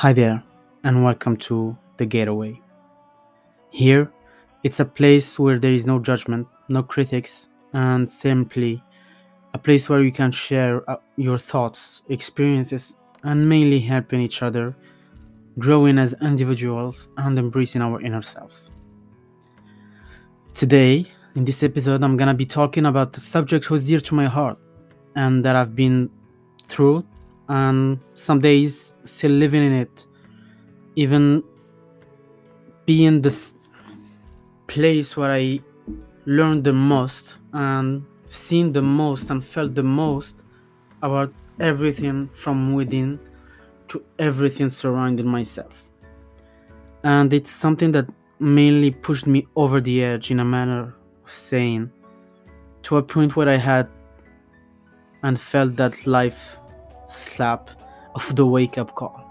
Hi there, and welcome to The Getaway. Here, it's a place where there is no judgment, no critics, and simply a place where you can share uh, your thoughts, experiences, and mainly helping each other growing as individuals and embracing our inner selves. Today, in this episode, I'm gonna be talking about a subject who's dear to my heart and that I've been through, and some days still living in it, even being this place where I learned the most and seen the most and felt the most about everything from within to everything surrounding myself. And it's something that mainly pushed me over the edge in a manner of saying to a point where I had and felt that life slap of the wake up call.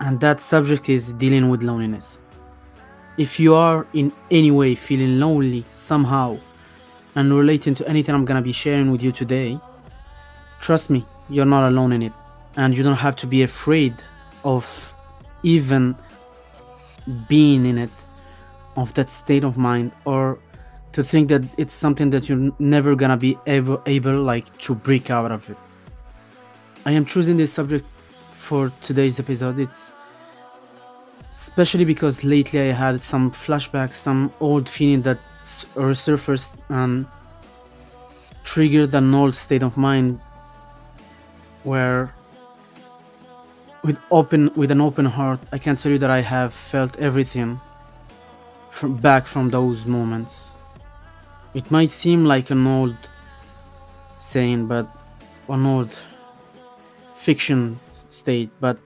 And that subject is dealing with loneliness. If you are in any way feeling lonely somehow and relating to anything I'm gonna be sharing with you today, trust me, you're not alone in it. And you don't have to be afraid of even being in it, of that state of mind, or to think that it's something that you're never gonna be able, able like to break out of it. I am choosing this subject for today's episode. It's especially because lately I had some flashbacks, some old feeling that resurfaced and triggered an old state of mind where with open with an open heart I can tell you that I have felt everything from back from those moments. It might seem like an old saying but an old fiction state but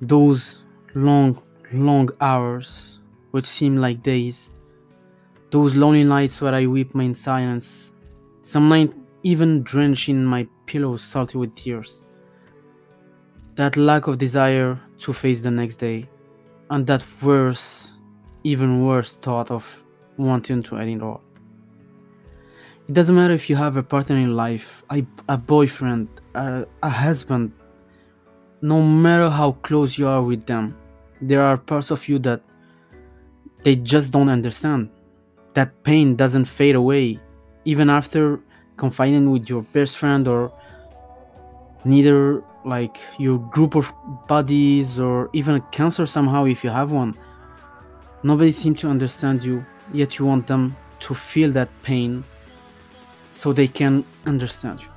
those long, long hours, which seem like days. Those lonely nights where I weep in silence, some night even drenching my pillow salty with tears. That lack of desire to face the next day, and that worse, even worse thought of wanting to end it all. It doesn't matter if you have a partner in life, a, a boyfriend, a, a husband, no matter how close you are with them, there are parts of you that they just don't understand. That pain doesn't fade away even after confiding with your best friend or neither like your group of buddies or even a counselor somehow if you have one. Nobody seems to understand you, yet you want them to feel that pain so they can understand you.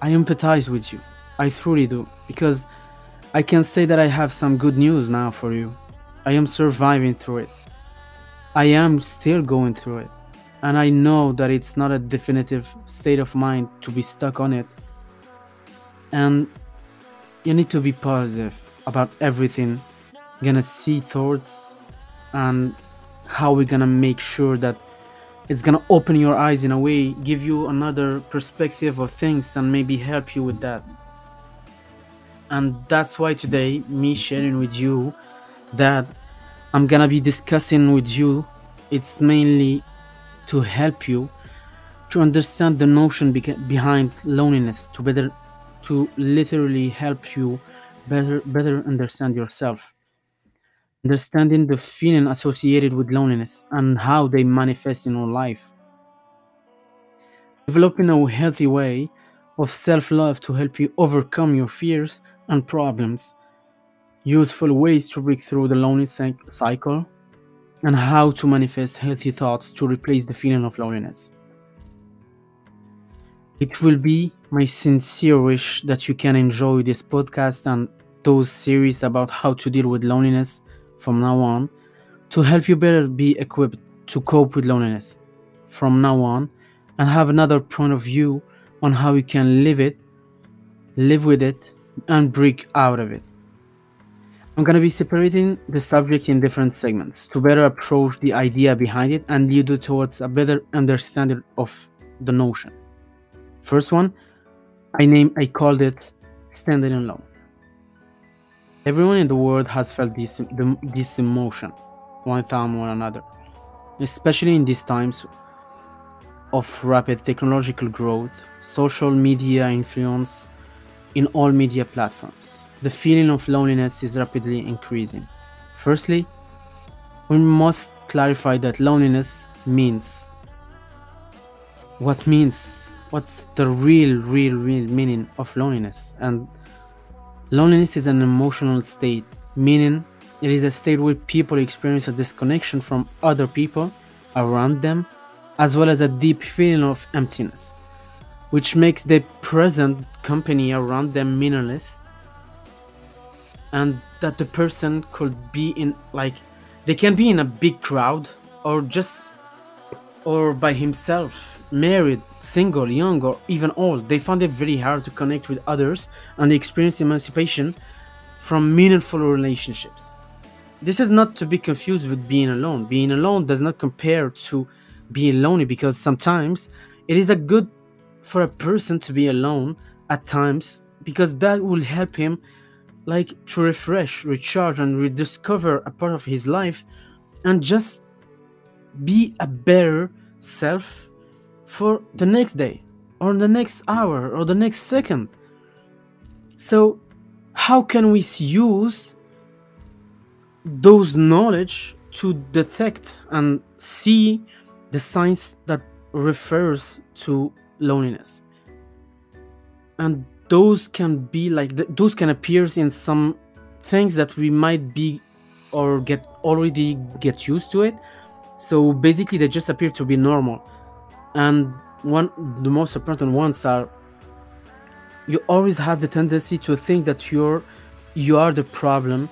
I empathize with you. I truly do because I can say that I have some good news now for you. I am surviving through it. I am still going through it. And I know that it's not a definitive state of mind to be stuck on it. And you need to be positive about everything. You're gonna see thoughts and how we're gonna make sure that it's gonna open your eyes in a way, give you another perspective of things, and maybe help you with that. And that's why today me sharing with you that i'm gonna be discussing with you it's mainly to help you to understand the notion behind loneliness to better to literally help you better better understand yourself understanding the feeling associated with loneliness and how they manifest in our life developing a healthy way of self-love to help you overcome your fears and problems, useful ways to break through the loneliness cycle, and how to manifest healthy thoughts to replace the feeling of loneliness. It will be my sincere wish that you can enjoy this podcast and those series about how to deal with loneliness from now on to help you better be equipped to cope with loneliness from now on and have another point of view on how you can live it, live with it, and break out of it. I'm to be separating the subject in different segments to better approach the idea behind it and lead you towards a better understanding of the notion. First one, I name I called it standing alone. Everyone in the world has felt this this emotion, one time or another, especially in these times of rapid technological growth, social media influence, in all media platforms. The feeling of loneliness is rapidly increasing. Firstly, we must clarify that loneliness means what means what's the real real real meaning of loneliness and loneliness is an emotional state meaning it is a state where people experience a disconnection from other people around them as well as a deep feeling of emptiness which makes the present company around them meaningless and that the person could be in like they can be in a big crowd or just or by himself married single young or even old they find it very hard to connect with others and experience emancipation from meaningful relationships. This is not to be confused with being alone. Being alone does not compare to being lonely because sometimes it is a good for a person to be alone at times because that will help him like to refresh, recharge, and rediscover a part of his life and just be a better self for the next day or the next hour or the next second. So, how can we use those knowledge to detect and see the signs that refers to loneliness? And those can be like those can appear in some things that we might be or get already get used to it so basically they just appear to be normal and one the most important ones are you always have the tendency to think that you're you are the problem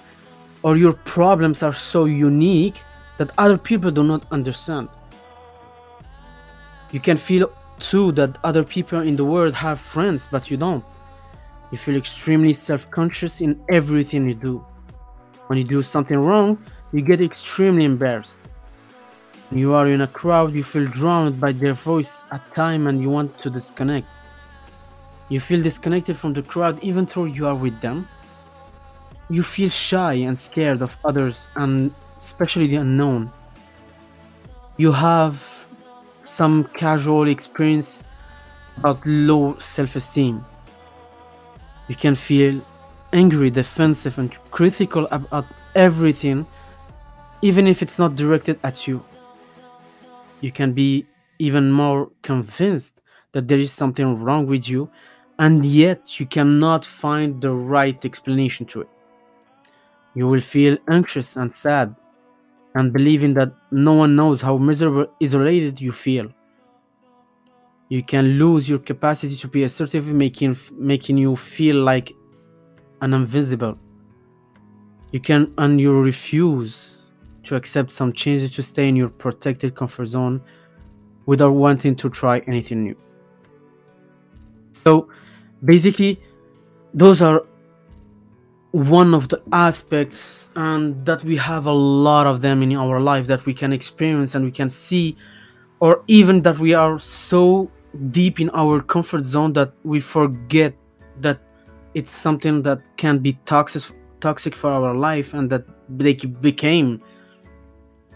or your problems are so unique that other people do not understand you can feel too that other people in the world have friends but you don't you feel extremely self conscious in everything you do. When you do something wrong, you get extremely embarrassed. You are in a crowd, you feel drowned by their voice at time and you want to disconnect. You feel disconnected from the crowd even though you are with them. You feel shy and scared of others and especially the unknown. You have some casual experience about low self esteem you can feel angry, defensive, and critical about everything, even if it's not directed at you. You can be even more convinced that there is something wrong with you, and yet you cannot find the right explanation to it. You will feel anxious and sad, and believing that no one knows how miserable, isolated you feel you can lose your capacity to be assertive making making you feel like an invisible you can and you refuse to accept some changes to stay in your protected comfort zone without wanting to try anything new. So basically those are one of the aspects and that we have a lot of them in our life that we can experience and we can see or even that we are so deep in our comfort zone that we forget that it's something that can be toxic toxic for our life and that they became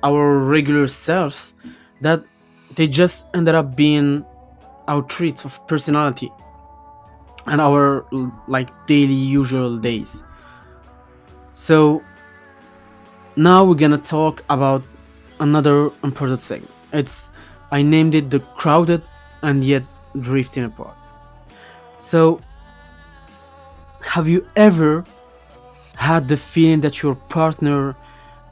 our regular selves that they just ended up being our traits of personality and our like daily usual days so now we're gonna talk about another important thing it's i named it the crowded and yet drifting apart. So, have you ever had the feeling that your partner,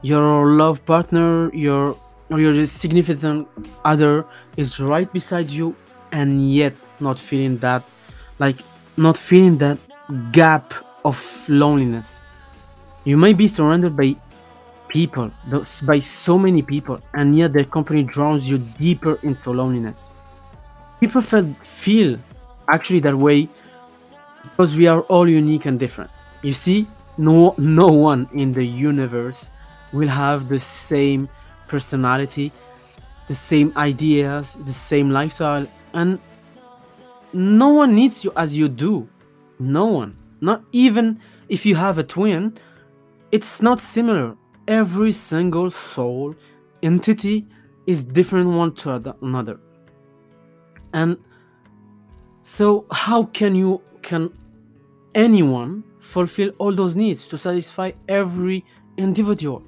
your love partner, your or your significant other is right beside you and yet not feeling that like not feeling that gap of loneliness you might be surrounded by people by so many people and yet their company draws you deeper into loneliness people feel, feel actually that way because we are all unique and different. You see, no no one in the universe will have the same personality, the same ideas, the same lifestyle, and no one needs you as you do. No one. Not even if you have a twin, it's not similar. Every single soul entity is different one to another and so how can you can anyone fulfill all those needs to satisfy every individual.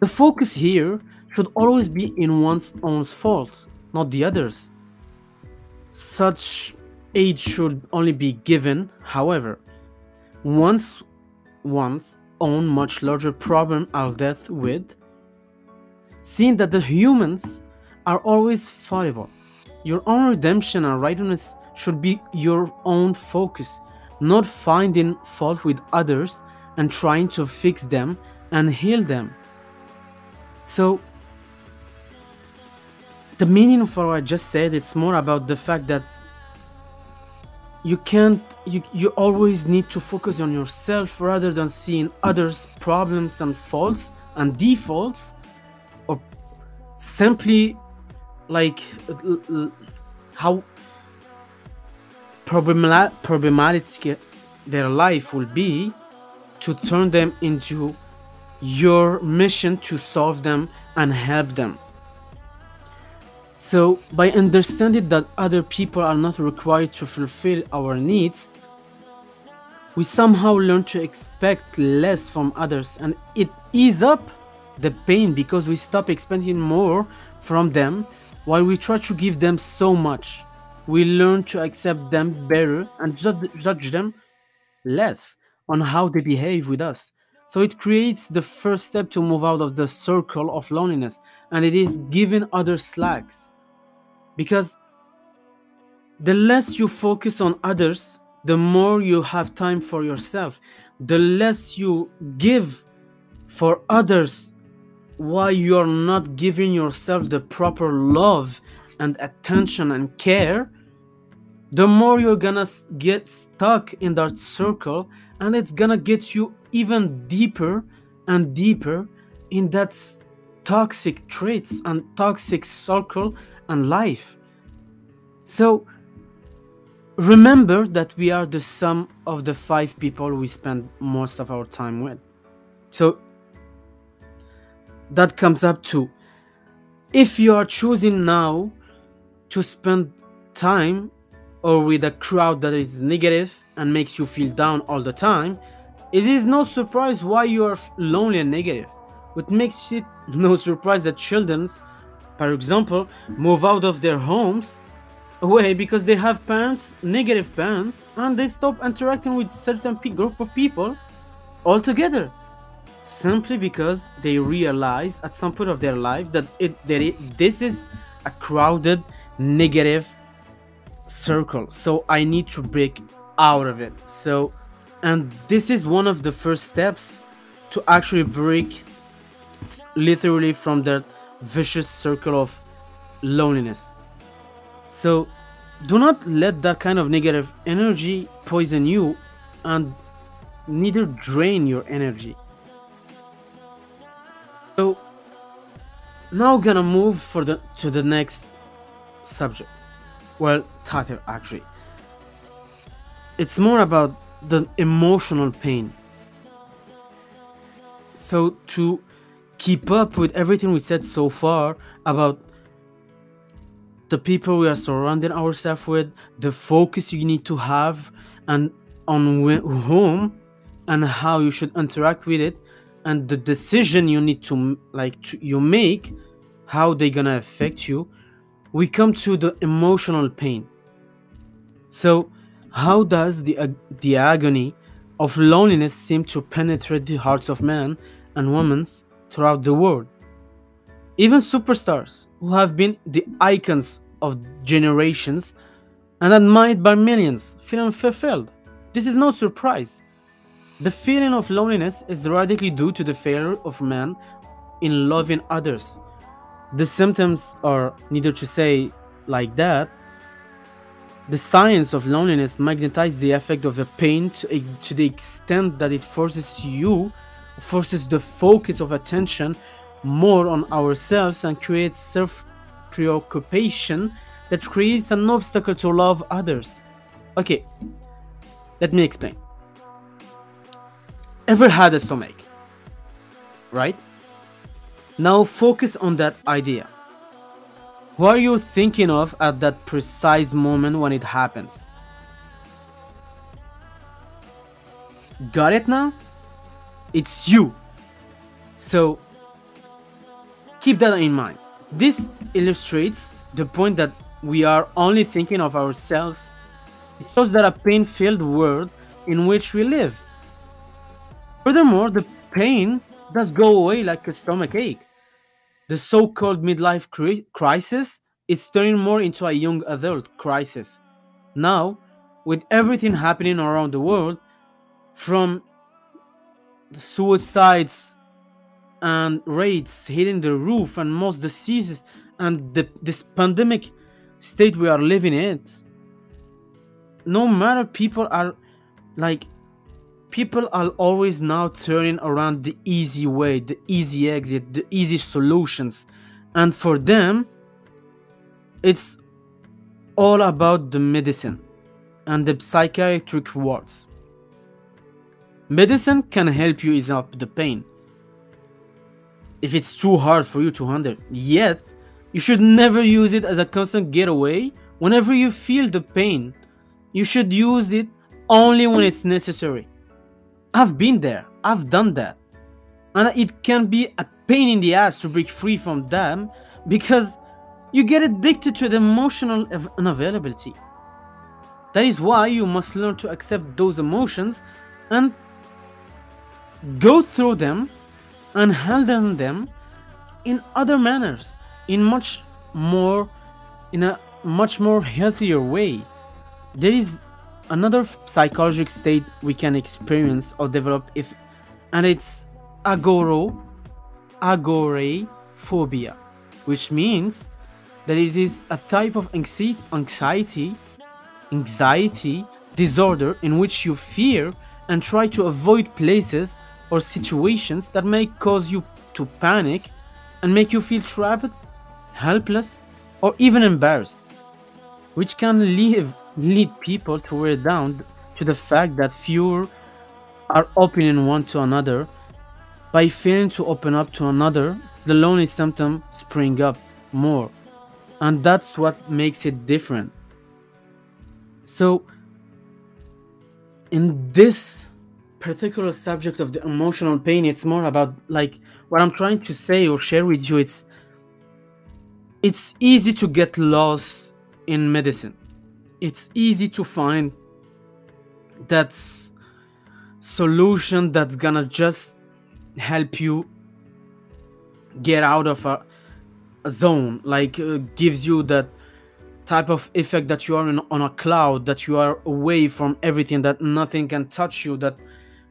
The focus here should always be in one's own faults, not the others. Such aid should only be given, however, once one's own much larger problem are dealt with, seeing that the humans are always fallible. Your own redemption and righteousness should be your own focus, not finding fault with others and trying to fix them and heal them. So, the meaning of what I just said, it's more about the fact that you can't you, you always need to focus on yourself rather than seeing others problems and faults and defaults or simply like how problematic their life will be to turn them into your mission to solve them and help them so, by understanding that other people are not required to fulfill our needs, we somehow learn to expect less from others and it ease up the pain because we stop expecting more from them while we try to give them so much. We learn to accept them better and judge them less on how they behave with us. So it creates the first step to move out of the circle of loneliness and it is giving others slacks because the less you focus on others the more you have time for yourself. The less you give for others why you're not giving yourself the proper love and attention and care the more you're gonna get stuck in that circle and it's gonna get you even deeper and deeper in that toxic traits and toxic circle and life. So remember that we are the sum of the five people we spend most of our time with. So that comes up to if you are choosing now to spend time or with a crowd that is negative and makes you feel down all the time, it is no surprise why you are lonely and negative. It makes it no surprise that children for example, move out of their homes away because they have parents, negative parents, and they stop interacting with certain group of people altogether. Simply because they realize at some point of their life that it that it, this is a crowded, negative circle. So I need to break out of it. So, and this is one of the first steps to actually break literally from that vicious circle of loneliness. So do not let that kind of negative energy poison you and neither drain your energy. So now gonna move for the to the next subject. Well, title actually. It's more about the emotional pain. So to keep up with everything we said so far about the people we are surrounding ourselves with, the focus you need to have, and on wh- whom and how you should interact with it, and the decision you need to like to, you make, how they're gonna affect you. We come to the emotional pain. So, how does the the agony of loneliness seem to penetrate the hearts of men and women throughout the world. Even superstars, who have been the icons of generations and admired by millions, feel unfulfilled. This is no surprise. The feeling of loneliness is radically due to the failure of man in loving others. The symptoms are neither to say like that. The science of loneliness magnetizes the effect of the pain to, to the extent that it forces you forces the focus of attention more on ourselves and creates self preoccupation that creates an obstacle to love others. Okay, let me explain. Ever had a stomach? Right? Now focus on that idea. What are you thinking of at that precise moment when it happens? got it now? It's you. So keep that in mind. This illustrates the point that we are only thinking of ourselves. It shows that a pain filled world in which we live. Furthermore the pain does go away like a stomach ache the so-called midlife cri- crisis is turning more into a young adult crisis. Now with everything happening around the world from suicides and rates hitting the roof and most diseases and the, this pandemic state we are living in no matter people are like people are always now turning around the easy way the easy exit the easy solutions. And for them it's all about the medicine and the psychiatric wards. Medicine can help you ease up the pain. If it's too hard for you to handle yet you should never use it as a constant getaway. Whenever you feel the pain you should use it only when it's necessary i've been there. I've done that. And it can be a pain in the ass to break free from them because you get addicted to the emotional av- unavailability. That is why you must learn to accept those emotions and go through them and handle them in other manners in much more in a much more healthier way. There is another psychological state we can experience or develop if and it's agoro agoraphobia which means that it is a type of anxiety anxiety disorder in which you fear and try to avoid places or situations that may cause you to panic and make you feel trapped, helpless, or even embarrassed, which can lead, lead people to wear down to the fact that fewer are opening one to another. By failing to open up to another, the lonely symptom spring up more, and that's what makes it different. So, in this particular subject of the emotional pain it's more about like what i'm trying to say or share with you it's it's easy to get lost in medicine it's easy to find that solution that's gonna just help you get out of a, a zone like uh, gives you that type of effect that you are in, on a cloud that you are away from everything that nothing can touch you that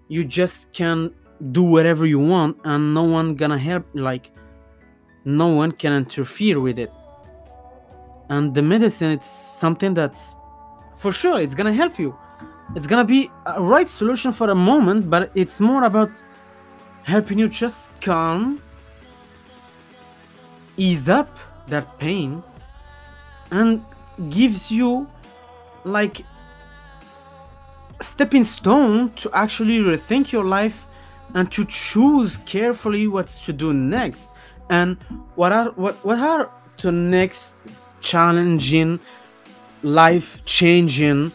you just can do whatever you want and no one gonna help like no one can interfere with it and the medicine it's something that's for sure it's gonna help you. It's gonna be a right solution for a moment but it's more about helping you just calm ease up that pain and gives you like stepping stone to actually rethink your life and to choose carefully what to do next. And what are what, what are the next challenging life changing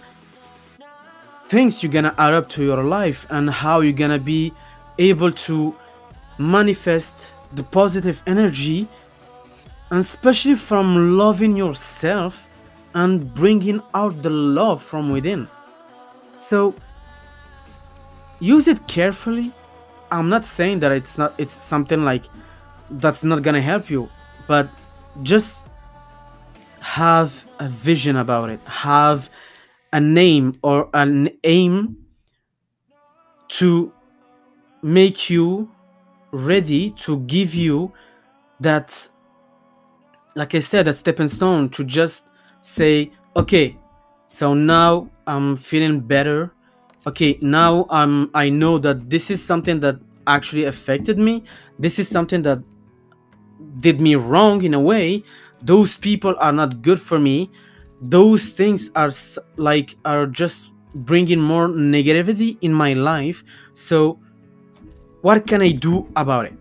things you're gonna add up to your life and how you're gonna be able to manifest the positive energy and especially from loving yourself and bringing out the love from within. So use it carefully. I'm not saying that it's not it's something like that's not gonna help you but just have a vision about it have a name or an aim to make you ready to give you that like i said a stepping stone to just say okay so now i'm feeling better. Okay now i'm i know that this is something that actually affected me. This is something that did me wrong in a way those people are not good for me. Those things are like are just bringing more negativity in my life. So what can i do about it?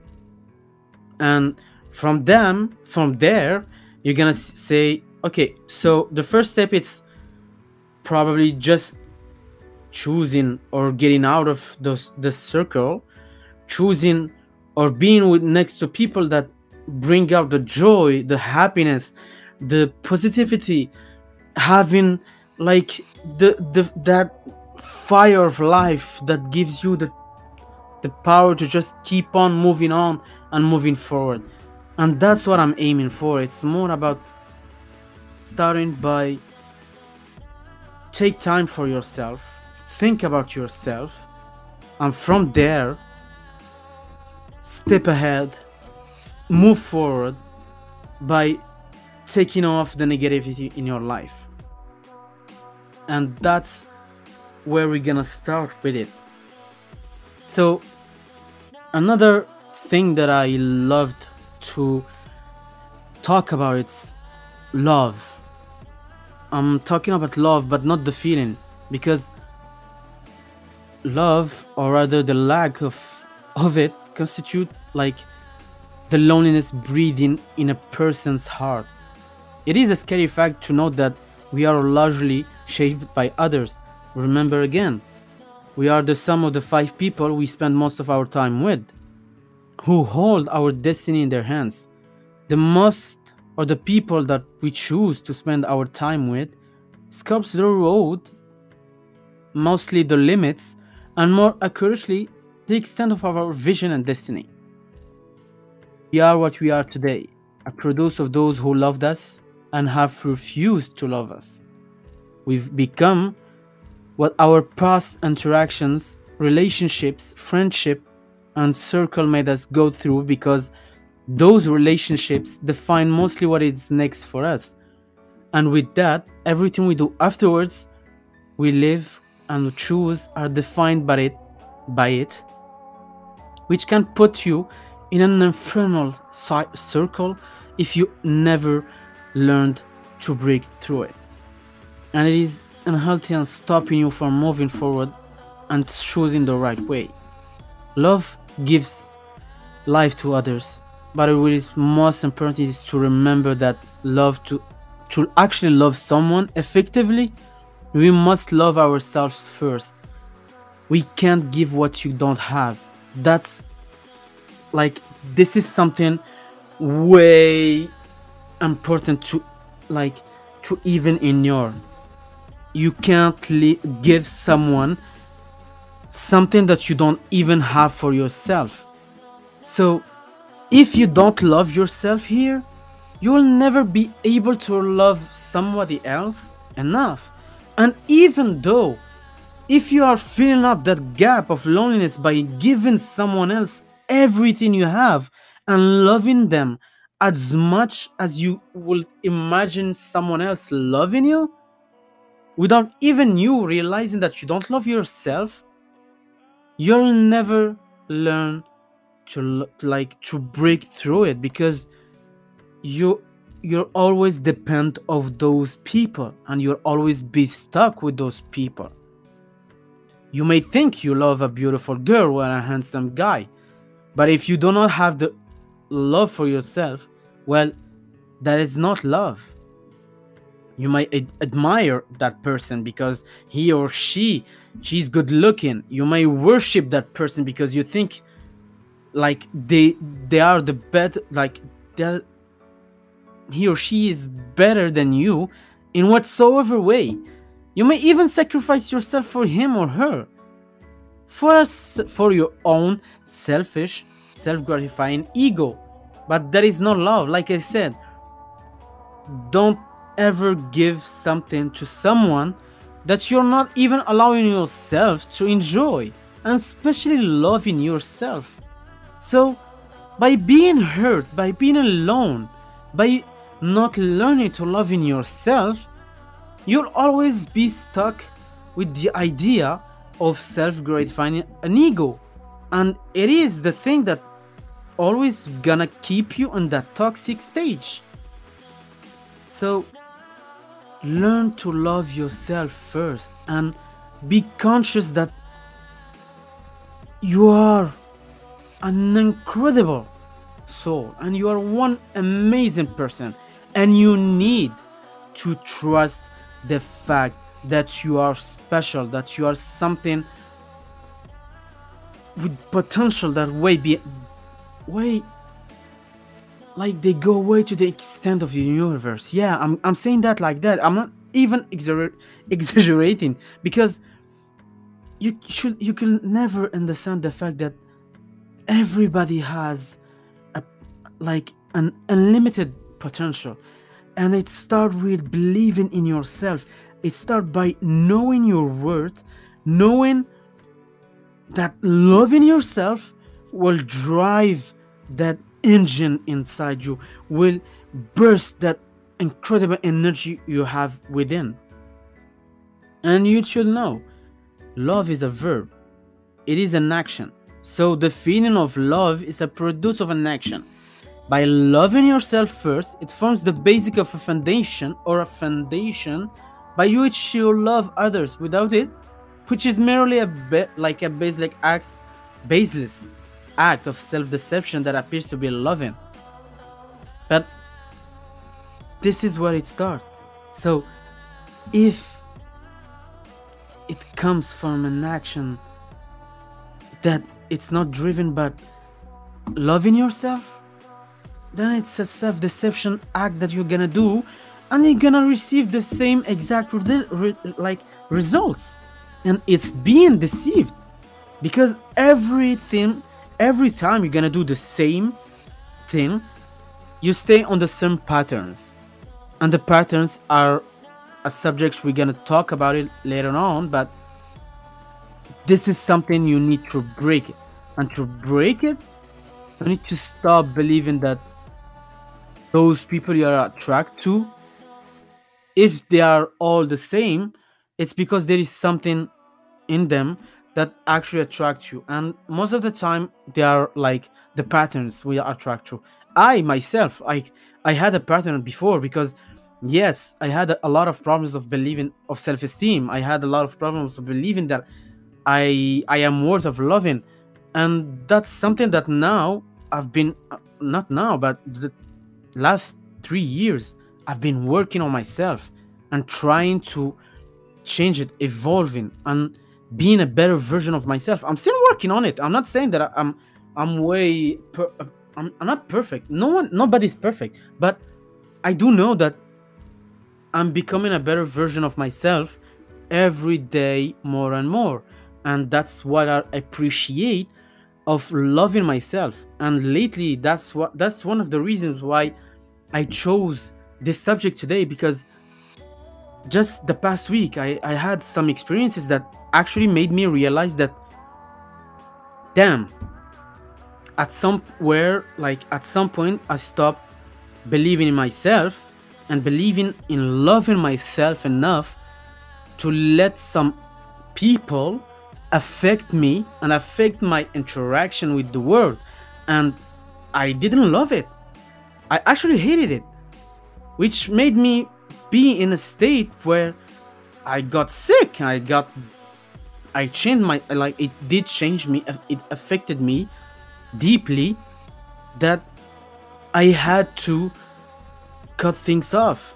And from them from there you're gonna say okay so the first step is probably just choosing or getting out of those the circle choosing or being with next to people that bring out the joy the happiness the positivity having like the the that fire of life that gives you the the power to just keep on moving on and moving forward. And that's what i'm aiming for. It's more about starting by take time for yourself think about yourself and from there step ahead move forward by taking off the negativity in your life. And that's where we're gonna start with it. So another thing that i loved to talk about it's love. I'm talking about love but not the feeling because love or rather the lack of of it constitute like the loneliness breathing in a person's heart. It is a scary fact to note that we are largely shaped by others. Remember again we are the sum of the five people we spend most of our time with who hold our destiny in their hands. The most or the people that we choose to spend our time with. Sculpts the road mostly the limits and more accurately, the extent of our vision and destiny. We are what we are today, a product of those who loved us and have refused to love us. We've become what our past interactions, relationships, friendship, and circle made us go through because those relationships define mostly what is next for us. And with that, everything we do afterwards, we live and choose are defined by it, by it, which can put you in an infernal circle if you never learned to break through it. And it is unhealthy and stopping you from moving forward and choosing the right way. Love gives life to others, but what is most important is to remember that love to to actually love someone effectively we must love ourselves first. We can't give what you don't have. That's like this is something way important to like to even ignore. You can't give someone something that you don't even have for yourself. So, if you don't love yourself here, you will never be able to love somebody else enough. And even though, if you are filling up that gap of loneliness by giving someone else everything you have and loving them as much as you will imagine someone else loving you, without even you realizing that you don't love yourself, you'll never learn to like to break through it because you you'll always depend of those people and you'll always be stuck with those people. You may think you love a beautiful girl or a handsome guy but if you do not have the love for yourself well that is not love you might ad- admire that person because he or she she's good looking you may worship that person because you think like they they are the best like they're he or she is better than you in whatsoever way. You may even sacrifice yourself for him or her. For us, for your own selfish, self-gratifying ego. But that is not love, like I said. Don't ever give something to someone that you're not even allowing yourself to enjoy, and especially loving yourself. So, by being hurt, by being alone, by not learning to love in yourself, you'll always be stuck with the idea of self gratifying an ego. And it is the thing that always gonna keep you on that toxic stage. So learn to love yourself first and be conscious that you are an incredible soul and you are one amazing person and you need to trust the fact that you are special, that you are something with potential that way be way like they go way to the extent of the universe. Yeah, I'm I'm saying that like that. I'm not even exagger- exaggerating because you should you can never understand the fact that everybody has a like an unlimited potential and it start with believing in yourself it start by knowing your worth knowing that loving yourself will drive that engine inside you will burst that incredible energy you have within. And you should know love is a verb. It is an action. So the feeling of love is a produce of an action. By loving yourself first, it forms the basic of a foundation or a foundation by which you love others. Without it, which is merely a bit like a basic act, baseless act of self-deception that appears to be loving. But this is where it starts. So if it comes from an action that it's not driven by loving yourself, then it's a self-deception act that you're gonna do and you're gonna receive the same exact re- re- like results and it's being deceived because everything every time you're gonna do the same thing you stay on the same patterns. And the patterns are a subject we're gonna talk about it later on but this is something you need to break it. And to break it you need to stop believing that those people you are attracted to if they are all the same it's because there is something in them that actually attract you. And most of the time they are like the patterns we attract to. I myself i i had a pattern before because yes i had a, lot of problems of believing of self-esteem. I had a lot of problems of believing that i i am worth of loving. And that's something that now i've been uh, not now but the last three years i've been working on myself and trying to change it evolving. And being a better version of myself. I'm still working on it. I'm not saying that i'm i'm way per, I'm, I'm not perfect. No one nobody's perfect. But i do know that i'm becoming a better version of myself every day more and more. And that's what i appreciate of loving myself. And lately that's what that's one of the reasons why i chose this subject today because just the past week I, I had some experiences that actually made me realize that damn at somewhere like at some point i stopped believing in myself and believing in loving myself enough to let some people affect me and affect my interaction with the world and i didn't love it i actually hated it which made me be in a state where I got sick. I got, I changed my like it did change me. It affected me deeply. That I had to cut things off,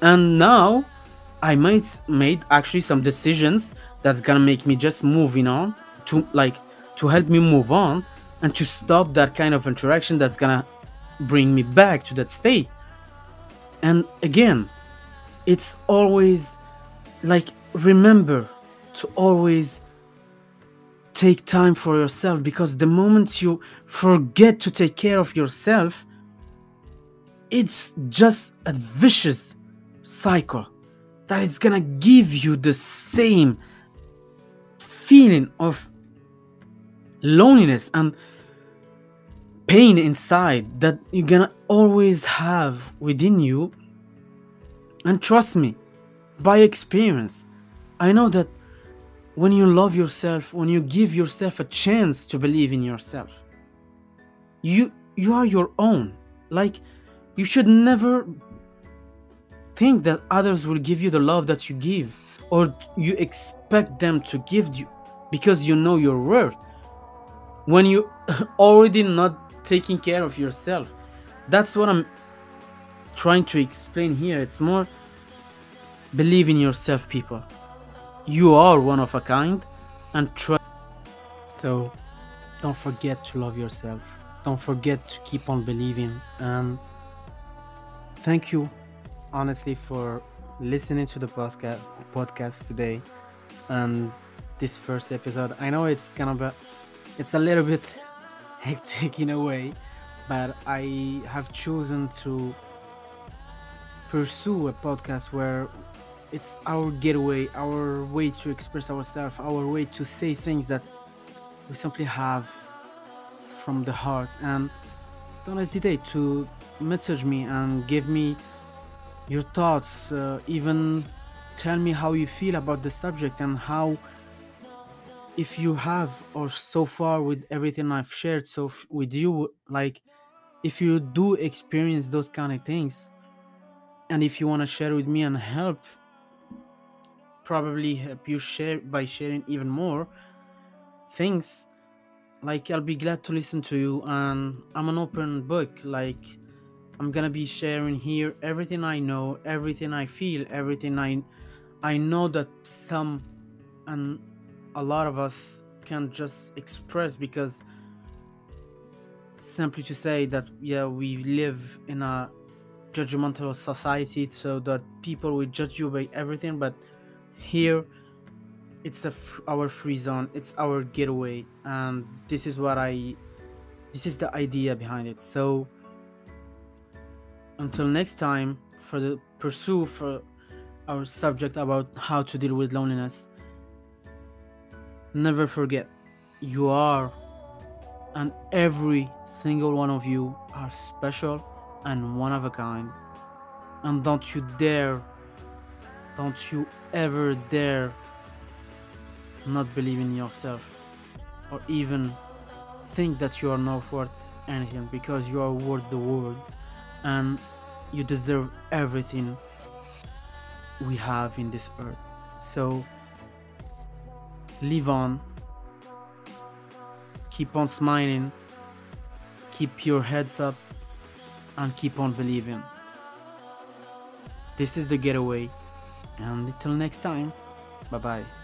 and now I might made actually some decisions that's gonna make me just moving on to like to help me move on and to stop that kind of interaction that's gonna bring me back to that state. And again, it's always like remember to always take time for yourself because the moment you forget to take care of yourself it's just a vicious cycle that it's gonna give you the same feeling of loneliness and pain inside that you're gonna always have within you. And trust me, by experience, I know that when you love yourself, when you give yourself a chance to believe in yourself, you you are your own. Like you should never think that others will give you the love that you give or you expect them to give you because you know your worth. When you already not taking care of yourself. That's what I'm trying to explain here. It's more believe in yourself, people. You are one of a kind and try. So don't forget to love yourself. Don't forget to keep on believing. And thank you, honestly, for listening to the podcast podcast today and this first episode. I know it's kind of a, it's a little bit hectic in a way, but I have chosen to pursue a podcast where it's our getaway, our way to express ourselves, our way to say things that we simply have from the heart. And don't hesitate to message me and give me your thoughts, uh, even tell me how you feel about the subject and how if you have or so far with everything i've shared so f- with you like if you do experience those kind of things and if you want to share with me and help probably help you share by sharing even more things. Like i'll be glad to listen to you and i'm an open book. Like i'm gonna be sharing here everything i know everything i feel everything i i know that some and a lot of us can just express because simply to say that yeah we live in a judgmental society so that people will judge you by everything but here it's a f- our free zone it's our getaway and this is what i this is the idea behind it. So until next time for the pursue for our subject about how to deal with loneliness. Never forget you are and every single one of you are special and one of a kind. And don't you dare don't you ever dare not believe in yourself or even think that you are not worth anything because you are worth the world and you deserve everything we have in this earth. So live on. Keep on smiling. Keep your heads up and keep on believing. This is the getaway and until next time bye bye